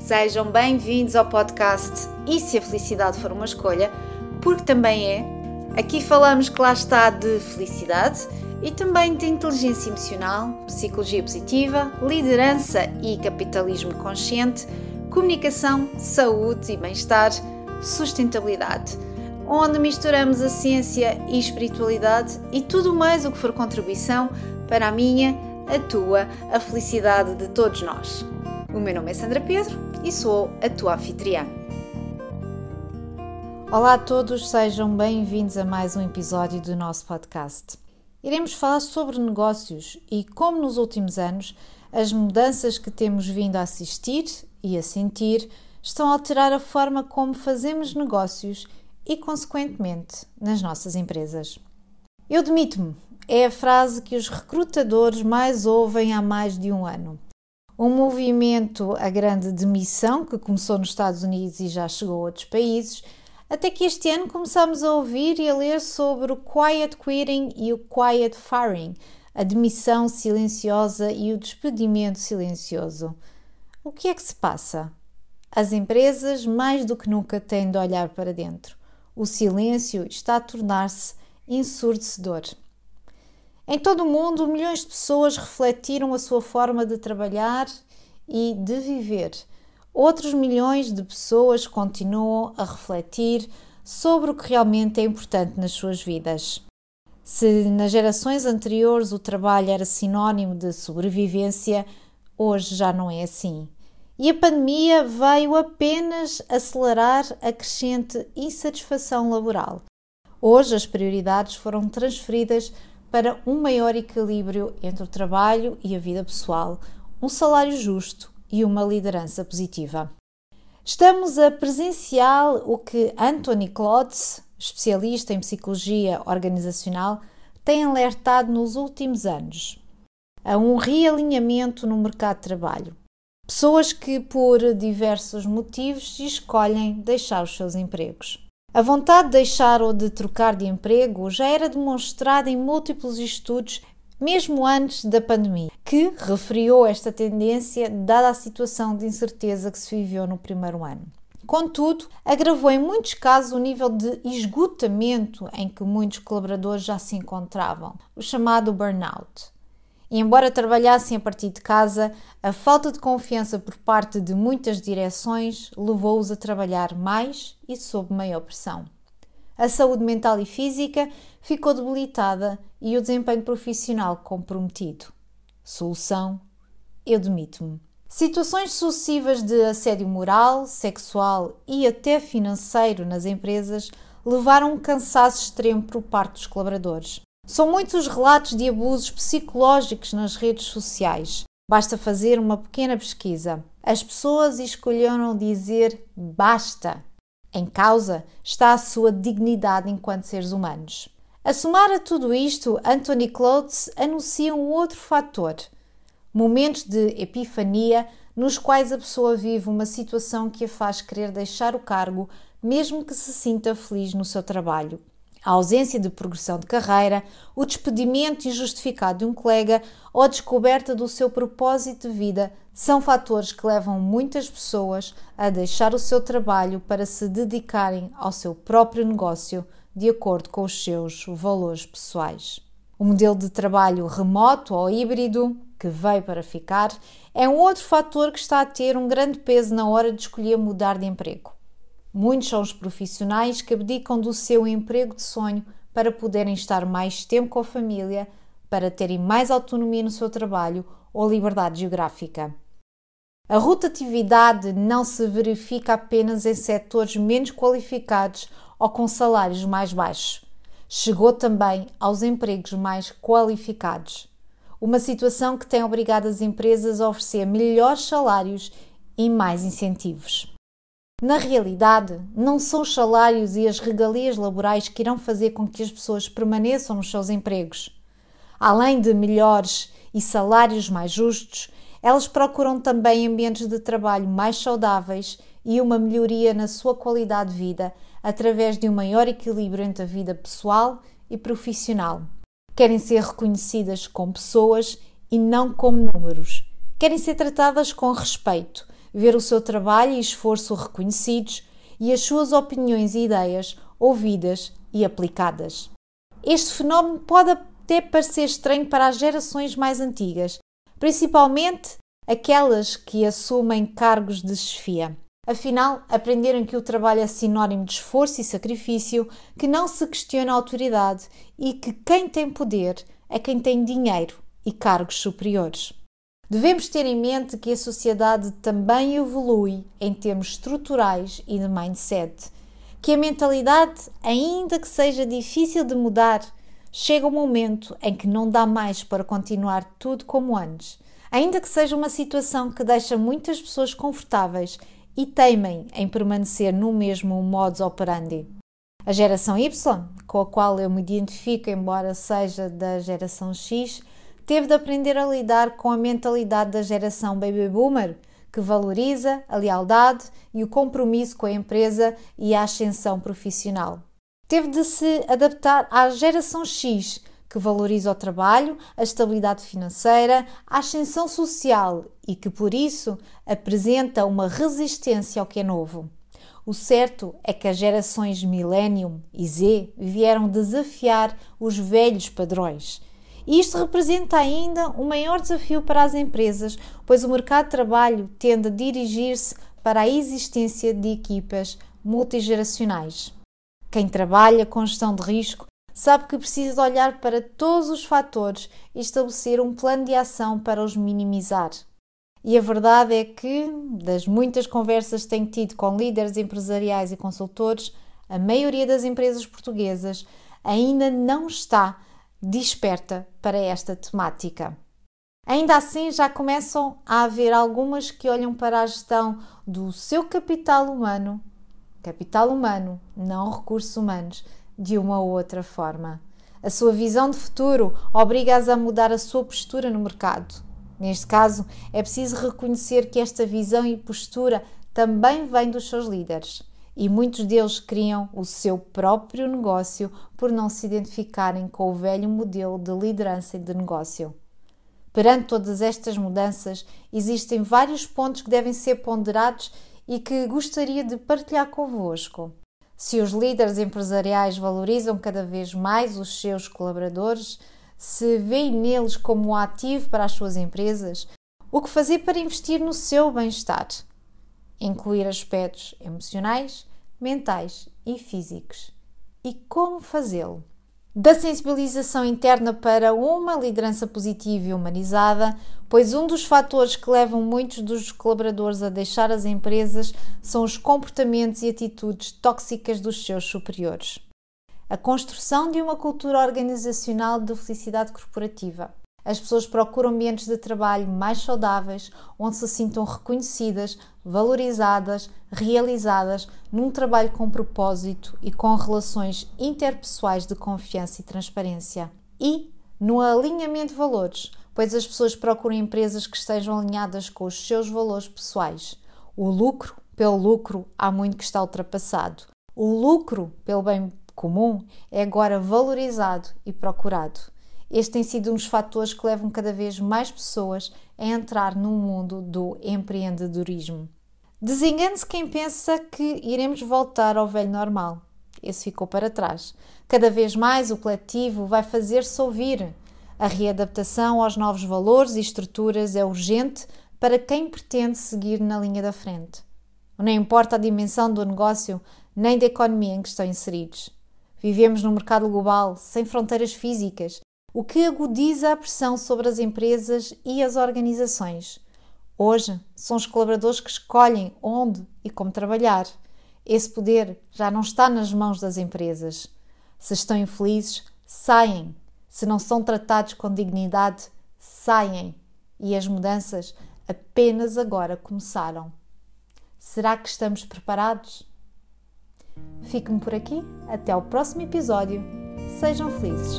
Sejam bem-vindos ao podcast E se a felicidade for uma escolha, porque também é. Aqui falamos que lá está de felicidade e também de inteligência emocional, psicologia positiva, liderança e capitalismo consciente, comunicação, saúde e bem-estar, sustentabilidade, onde misturamos a ciência e espiritualidade e tudo mais o que for contribuição para a minha, a tua, a felicidade de todos nós. O meu nome é Sandra Pedro e sou a tua anfitriã. Olá a todos, sejam bem-vindos a mais um episódio do nosso podcast. Iremos falar sobre negócios e como nos últimos anos as mudanças que temos vindo a assistir e a sentir estão a alterar a forma como fazemos negócios e, consequentemente, nas nossas empresas. Eu demito-me é a frase que os recrutadores mais ouvem há mais de um ano um movimento, a grande demissão, que começou nos Estados Unidos e já chegou a outros países, até que este ano começamos a ouvir e a ler sobre o quiet quitting e o quiet firing, a demissão silenciosa e o despedimento silencioso. O que é que se passa? As empresas, mais do que nunca, têm de olhar para dentro. O silêncio está a tornar-se ensurdecedor. Em todo o mundo, milhões de pessoas refletiram a sua forma de trabalhar e de viver. Outros milhões de pessoas continuam a refletir sobre o que realmente é importante nas suas vidas. Se nas gerações anteriores o trabalho era sinónimo de sobrevivência, hoje já não é assim. E a pandemia veio apenas acelerar a crescente insatisfação laboral. Hoje as prioridades foram transferidas para um maior equilíbrio entre o trabalho e a vida pessoal, um salário justo e uma liderança positiva. Estamos a presenciar o que Anthony Klotz, especialista em psicologia organizacional, tem alertado nos últimos anos. A um realinhamento no mercado de trabalho. Pessoas que, por diversos motivos, escolhem deixar os seus empregos. A vontade de deixar ou de trocar de emprego já era demonstrada em múltiplos estudos, mesmo antes da pandemia, que referiu esta tendência dada a situação de incerteza que se viveu no primeiro ano. Contudo, agravou em muitos casos o nível de esgotamento em que muitos colaboradores já se encontravam, o chamado burnout. E embora trabalhassem a partir de casa, a falta de confiança por parte de muitas direções levou-os a trabalhar mais e sob maior pressão. A saúde mental e física ficou debilitada e o desempenho profissional comprometido. Solução: eu demito-me. Situações sucessivas de assédio moral, sexual e até financeiro nas empresas levaram um cansaço extremo por parte dos colaboradores. São muitos os relatos de abusos psicológicos nas redes sociais. Basta fazer uma pequena pesquisa. As pessoas escolheram dizer basta. Em causa está a sua dignidade enquanto seres humanos. A somar a tudo isto, Anthony Clothes anuncia um outro fator: momentos de epifania nos quais a pessoa vive uma situação que a faz querer deixar o cargo, mesmo que se sinta feliz no seu trabalho a ausência de progressão de carreira, o despedimento injustificado de um colega ou a descoberta do seu propósito de vida são fatores que levam muitas pessoas a deixar o seu trabalho para se dedicarem ao seu próprio negócio de acordo com os seus valores pessoais. O modelo de trabalho remoto ou híbrido, que veio para ficar, é um outro fator que está a ter um grande peso na hora de escolher mudar de emprego. Muitos são os profissionais que abdicam do seu emprego de sonho para poderem estar mais tempo com a família, para terem mais autonomia no seu trabalho ou liberdade geográfica. A rotatividade não se verifica apenas em setores menos qualificados ou com salários mais baixos. Chegou também aos empregos mais qualificados. Uma situação que tem obrigado as empresas a oferecer melhores salários e mais incentivos. Na realidade, não são os salários e as regalias laborais que irão fazer com que as pessoas permaneçam nos seus empregos. Além de melhores e salários mais justos, elas procuram também ambientes de trabalho mais saudáveis e uma melhoria na sua qualidade de vida através de um maior equilíbrio entre a vida pessoal e profissional. Querem ser reconhecidas como pessoas e não como números. Querem ser tratadas com respeito ver o seu trabalho e esforço reconhecidos e as suas opiniões e ideias ouvidas e aplicadas. Este fenómeno pode até parecer estranho para as gerações mais antigas, principalmente aquelas que assumem cargos de chefia. Afinal, aprenderam que o trabalho é sinónimo de esforço e sacrifício, que não se questiona a autoridade e que quem tem poder é quem tem dinheiro e cargos superiores. Devemos ter em mente que a sociedade também evolui em termos estruturais e de mindset, que a mentalidade, ainda que seja difícil de mudar, chega um momento em que não dá mais para continuar tudo como antes, ainda que seja uma situação que deixa muitas pessoas confortáveis e temem em permanecer no mesmo modus operandi. A geração Y, com a qual eu me identifico, embora seja da geração X, teve de aprender a lidar com a mentalidade da geração baby boomer, que valoriza a lealdade e o compromisso com a empresa e a ascensão profissional. Teve de se adaptar à geração X, que valoriza o trabalho, a estabilidade financeira, a ascensão social e que, por isso, apresenta uma resistência ao que é novo. O certo é que as gerações Millennium e Z vieram desafiar os velhos padrões e isto representa ainda um maior desafio para as empresas, pois o mercado de trabalho tende a dirigir-se para a existência de equipas multigeracionais. Quem trabalha com gestão de risco sabe que precisa olhar para todos os fatores e estabelecer um plano de ação para os minimizar. E a verdade é que, das muitas conversas que tenho tido com líderes empresariais e consultores, a maioria das empresas portuguesas ainda não está desperta para esta temática. Ainda assim, já começam a haver algumas que olham para a gestão do seu capital humano, capital humano, não recursos humanos, de uma ou outra forma. A sua visão de futuro obriga-as a mudar a sua postura no mercado. Neste caso, é preciso reconhecer que esta visão e postura também vem dos seus líderes e muitos deles criam o seu próprio negócio por não se identificarem com o velho modelo de liderança e de negócio. Perante todas estas mudanças, existem vários pontos que devem ser ponderados e que gostaria de partilhar convosco. Se os líderes empresariais valorizam cada vez mais os seus colaboradores, se veem neles como um ativo para as suas empresas, o que fazer para investir no seu bem-estar? Incluir aspectos emocionais, mentais e físicos. E como fazê-lo? Da sensibilização interna para uma liderança positiva e humanizada, pois um dos fatores que levam muitos dos colaboradores a deixar as empresas são os comportamentos e atitudes tóxicas dos seus superiores. A construção de uma cultura organizacional de felicidade corporativa as pessoas procuram ambientes de trabalho mais saudáveis, onde se sintam reconhecidas, valorizadas, realizadas, num trabalho com propósito e com relações interpessoais de confiança e transparência. E no alinhamento de valores, pois as pessoas procuram empresas que estejam alinhadas com os seus valores pessoais. O lucro pelo lucro há muito que está ultrapassado. O lucro pelo bem comum é agora valorizado e procurado. Este tem sido um dos fatores que levam cada vez mais pessoas a entrar no mundo do empreendedorismo. Desengane-se quem pensa que iremos voltar ao velho normal. Esse ficou para trás. Cada vez mais o coletivo vai fazer-se ouvir. A readaptação aos novos valores e estruturas é urgente para quem pretende seguir na linha da frente. Não importa a dimensão do negócio nem da economia em que estão inseridos. Vivemos num mercado global, sem fronteiras físicas, o que agudiza a pressão sobre as empresas e as organizações. Hoje são os colaboradores que escolhem onde e como trabalhar. Esse poder já não está nas mãos das empresas. Se estão infelizes, saem. Se não são tratados com dignidade, saem. E as mudanças apenas agora começaram. Será que estamos preparados? Fique-me por aqui. Até ao próximo episódio. Sejam felizes.